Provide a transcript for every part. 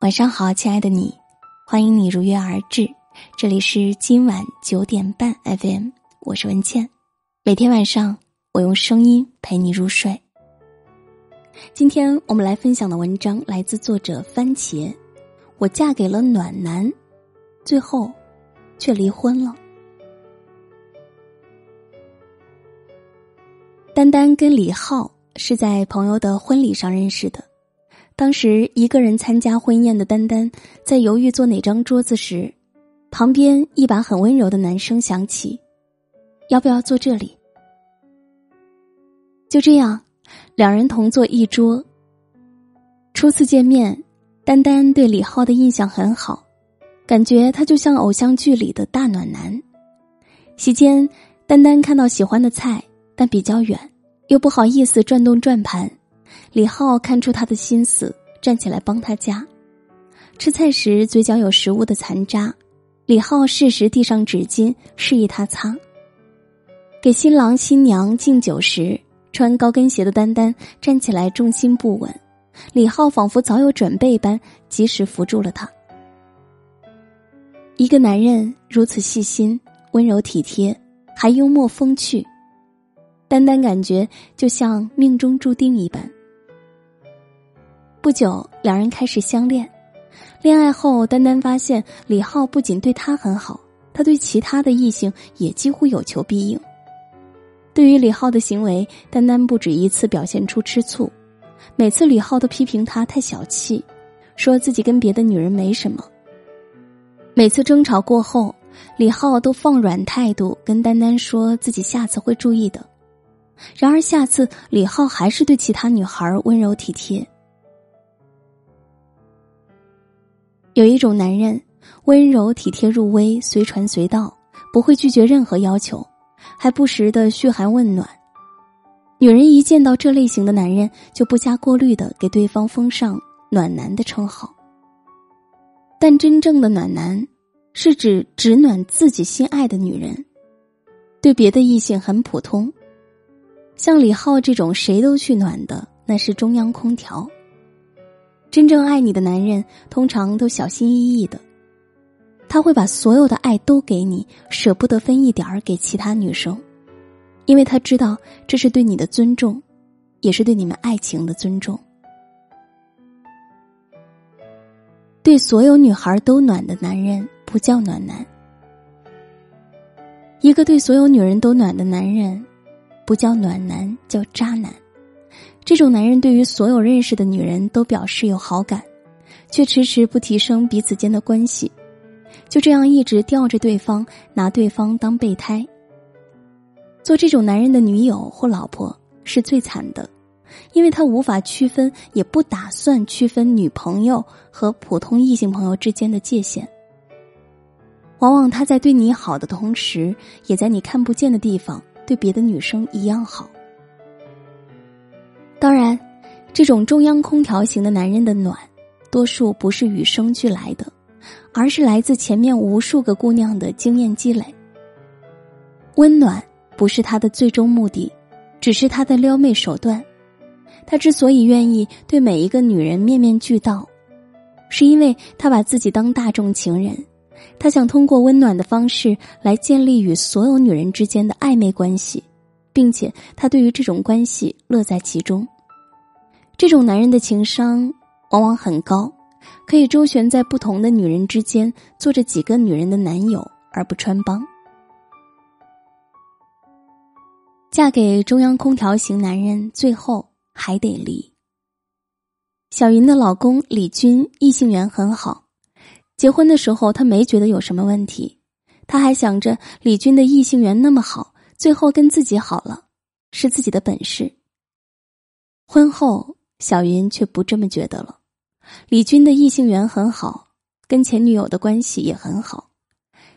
晚上好，亲爱的你，欢迎你如约而至。这里是今晚九点半 FM，我是文倩。每天晚上，我用声音陪你入睡。今天我们来分享的文章来自作者番茄。我嫁给了暖男，最后却离婚了。丹丹跟李浩是在朋友的婚礼上认识的。当时一个人参加婚宴的丹丹，在犹豫坐哪张桌子时，旁边一把很温柔的男声响起：“要不要坐这里？”就这样，两人同坐一桌。初次见面，丹丹对李浩的印象很好，感觉他就像偶像剧里的大暖男。席间，丹丹看到喜欢的菜，但比较远，又不好意思转动转盘。李浩看出他的心思，站起来帮他夹。吃菜时嘴角有食物的残渣，李浩适时递上纸巾，示意他擦。给新郎新娘敬酒时，穿高跟鞋的丹丹站起来重心不稳，李浩仿佛早有准备般，及时扶住了他。一个男人如此细心、温柔体贴，还幽默风趣，丹丹感觉就像命中注定一般。不久，两人开始相恋。恋爱后，丹丹发现李浩不仅对她很好，他对其他的异性也几乎有求必应。对于李浩的行为，丹丹不止一次表现出吃醋。每次李浩都批评他太小气，说自己跟别的女人没什么。每次争吵过后，李浩都放软态度跟丹丹说自己下次会注意的。然而下次，李浩还是对其他女孩温柔体贴。有一种男人，温柔体贴入微，随传随到，不会拒绝任何要求，还不时的嘘寒问暖。女人一见到这类型的男人，就不加过滤的给对方封上“暖男”的称号。但真正的暖男，是指只暖自己心爱的女人，对别的异性很普通。像李浩这种谁都去暖的，那是中央空调。真正爱你的男人，通常都小心翼翼的，他会把所有的爱都给你，舍不得分一点儿给其他女生，因为他知道这是对你的尊重，也是对你们爱情的尊重。对所有女孩都暖的男人不叫暖男，一个对所有女人都暖的男人，不叫暖男，叫渣男。这种男人对于所有认识的女人都表示有好感，却迟迟不提升彼此间的关系，就这样一直吊着对方，拿对方当备胎。做这种男人的女友或老婆是最惨的，因为他无法区分，也不打算区分女朋友和普通异性朋友之间的界限。往往他在对你好的同时，也在你看不见的地方对别的女生一样好。当然，这种中央空调型的男人的暖，多数不是与生俱来的，而是来自前面无数个姑娘的经验积累。温暖不是他的最终目的，只是他的撩妹手段。他之所以愿意对每一个女人面面俱到，是因为他把自己当大众情人，他想通过温暖的方式来建立与所有女人之间的暧昧关系。并且他对于这种关系乐在其中，这种男人的情商往往很高，可以周旋在不同的女人之间，做着几个女人的男友而不穿帮。嫁给中央空调型男人，最后还得离。小云的老公李军异性缘很好，结婚的时候他没觉得有什么问题，他还想着李军的异性缘那么好。最后跟自己好了，是自己的本事。婚后，小云却不这么觉得了。李军的异性缘很好，跟前女友的关系也很好。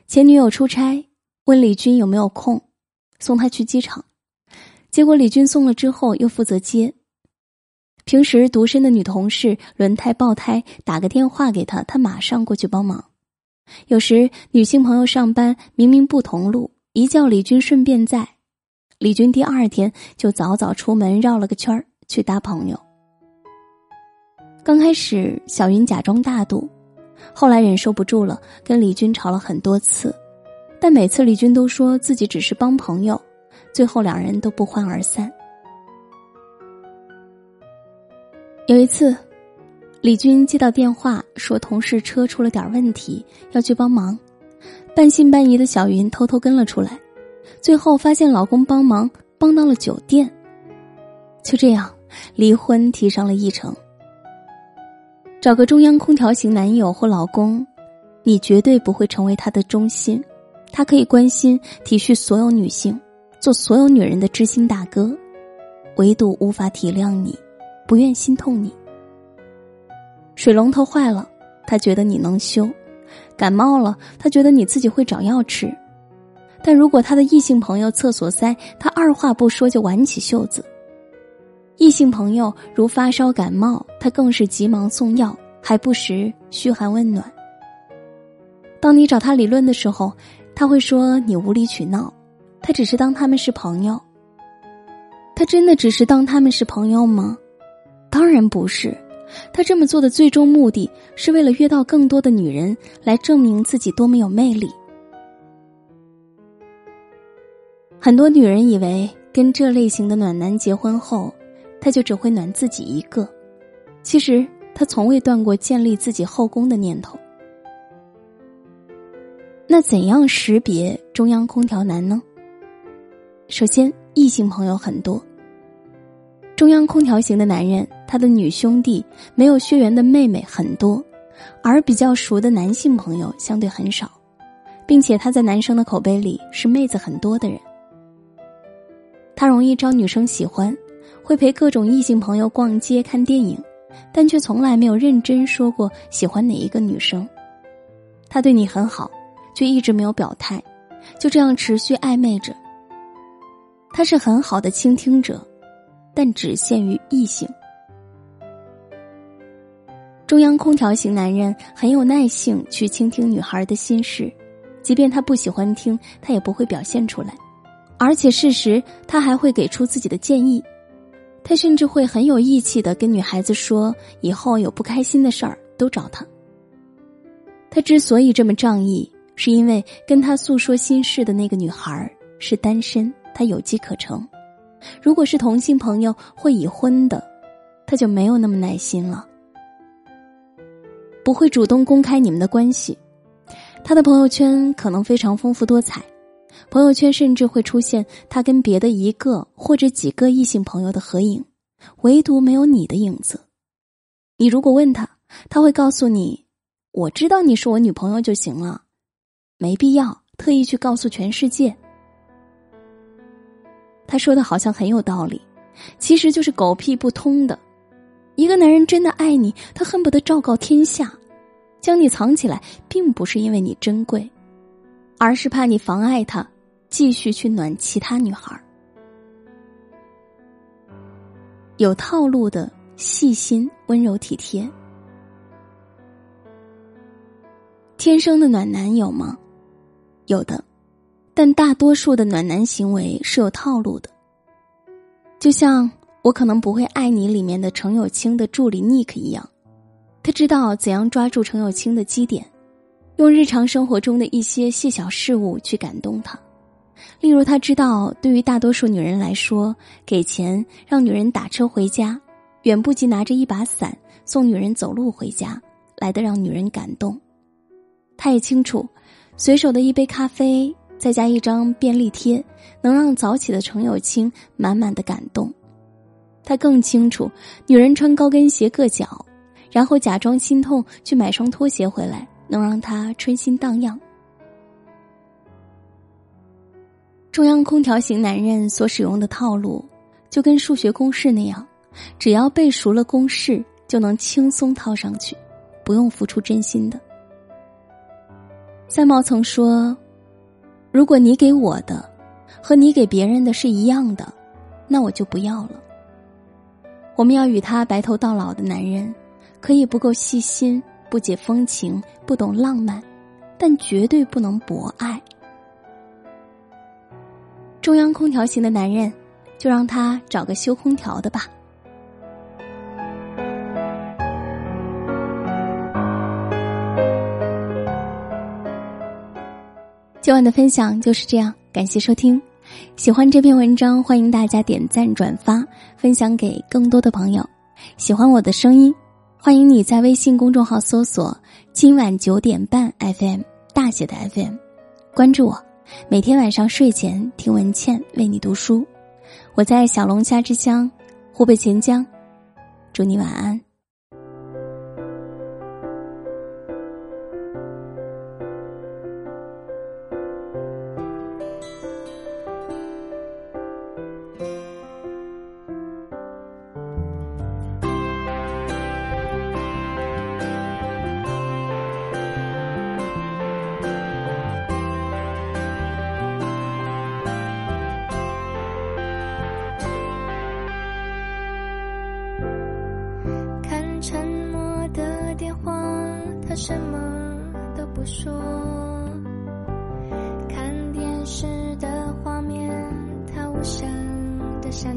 前女友出差，问李军有没有空，送他去机场。结果李军送了之后，又负责接。平时独身的女同事轮胎爆胎，打个电话给他，他马上过去帮忙。有时女性朋友上班明明不同路。一叫李军顺便在，李军第二天就早早出门绕了个圈儿去搭朋友。刚开始，小云假装大度，后来忍受不住了，跟李军吵了很多次，但每次李军都说自己只是帮朋友，最后两人都不欢而散。有一次，李军接到电话说同事车出了点问题，要去帮忙，半信半疑的小云偷偷跟了出来，最后发现老公帮忙帮到了酒店，就这样，离婚提上了议程。找个中央空调型男友或老公，你绝对不会成为他的中心。他可以关心体恤所有女性，做所有女人的知心大哥，唯独无法体谅你，不愿心痛你。水龙头坏了，他觉得你能修；感冒了，他觉得你自己会找药吃。但如果他的异性朋友厕所塞，他二话不说就挽起袖子。异性朋友如发烧感冒，他更是急忙送药，还不时嘘寒问暖。当你找他理论的时候，他会说你无理取闹，他只是当他们是朋友。他真的只是当他们是朋友吗？当然不是，他这么做的最终目的是为了约到更多的女人来证明自己多么有魅力。很多女人以为跟这类型的暖男结婚后。他就只会暖自己一个，其实他从未断过建立自己后宫的念头。那怎样识别中央空调男呢？首先，异性朋友很多。中央空调型的男人，他的女兄弟没有血缘的妹妹很多，而比较熟的男性朋友相对很少，并且他在男生的口碑里是妹子很多的人。他容易招女生喜欢。会陪各种异性朋友逛街看电影，但却从来没有认真说过喜欢哪一个女生。他对你很好，却一直没有表态，就这样持续暧昧着。他是很好的倾听者，但只限于异性。中央空调型男人很有耐性去倾听女孩的心事，即便他不喜欢听，他也不会表现出来，而且事实他还会给出自己的建议。他甚至会很有义气的跟女孩子说，以后有不开心的事儿都找他。他之所以这么仗义，是因为跟他诉说心事的那个女孩是单身，他有机可乘。如果是同性朋友或已婚的，他就没有那么耐心了，不会主动公开你们的关系。他的朋友圈可能非常丰富多彩。朋友圈甚至会出现他跟别的一个或者几个异性朋友的合影，唯独没有你的影子。你如果问他，他会告诉你：“我知道你是我女朋友就行了，没必要特意去告诉全世界。”他说的好像很有道理，其实就是狗屁不通的。一个男人真的爱你，他恨不得昭告天下，将你藏起来，并不是因为你珍贵。而是怕你妨碍他继续去暖其他女孩有套路的细心、温柔、体贴，天生的暖男有吗？有的，但大多数的暖男行为是有套路的。就像我可能不会爱你里面的程友清的助理 Nick 一样，他知道怎样抓住程友清的基点。用日常生活中的一些细小事物去感动他，例如他知道，对于大多数女人来说，给钱让女人打车回家，远不及拿着一把伞送女人走路回家来的让女人感动。他也清楚，随手的一杯咖啡再加一张便利贴，能让早起的程友清满满的感动。他更清楚，女人穿高跟鞋硌脚，然后假装心痛去买双拖鞋回来。能让他春心荡漾。中央空调型男人所使用的套路，就跟数学公式那样，只要背熟了公式，就能轻松套上去，不用付出真心的。三毛曾说：“如果你给我的和你给别人的是一样的，那我就不要了。”我们要与他白头到老的男人可以不够细心不解风情不懂浪漫但绝对不能博爱。中央空调型的男人就让他找个修空调的吧。今晚的分享就是这样感谢收听。喜欢这篇文章，欢迎大家点赞、转发、分享给更多的朋友。喜欢我的声音，欢迎你在微信公众号搜索“今晚九点半 FM” 大写的 FM，关注我。每天晚上睡前听文倩为你读书。我在小龙虾之乡湖北潜江，祝你晚安。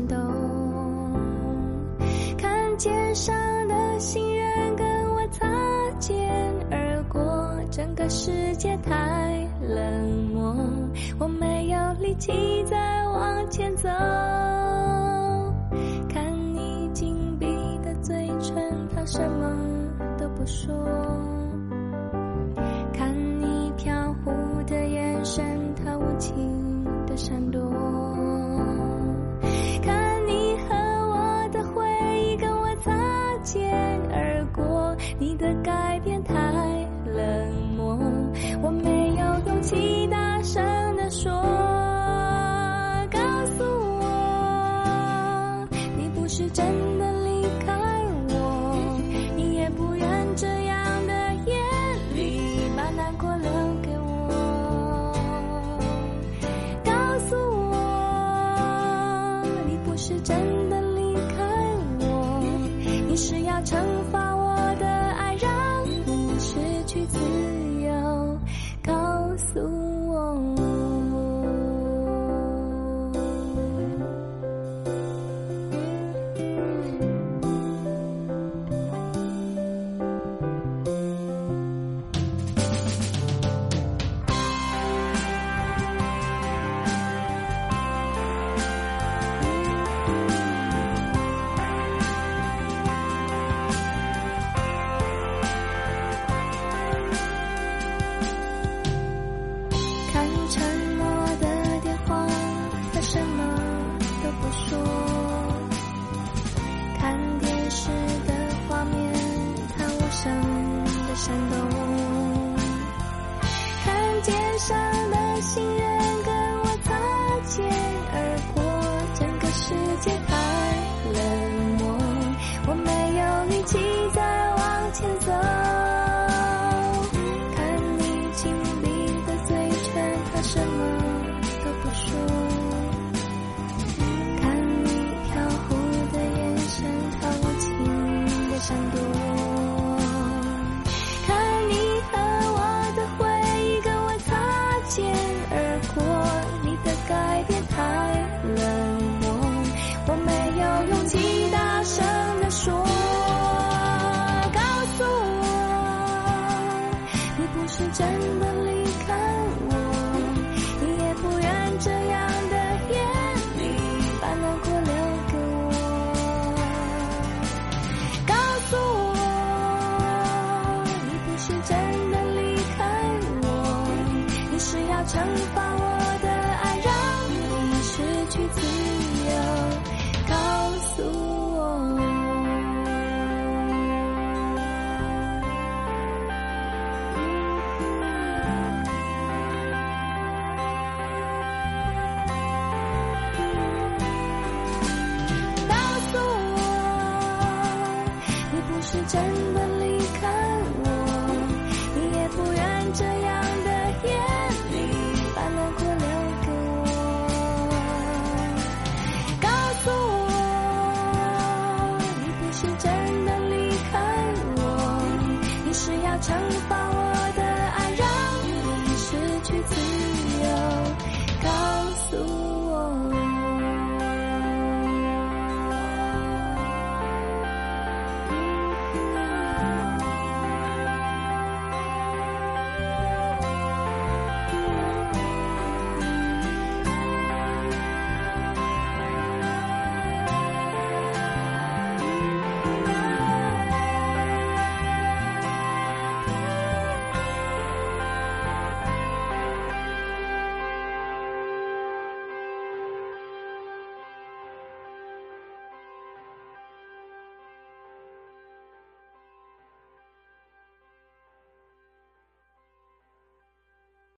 动，看街上的行人跟我擦肩而过，整个世界太冷漠，我没有力气再往前走，看你紧闭的嘴唇，它什么都不说。看你飘忽的眼神，他无情的闪躲真的离开我，你也不愿这样的夜里把难过留给我。告诉我，你不是真的离开我，你是要惩罚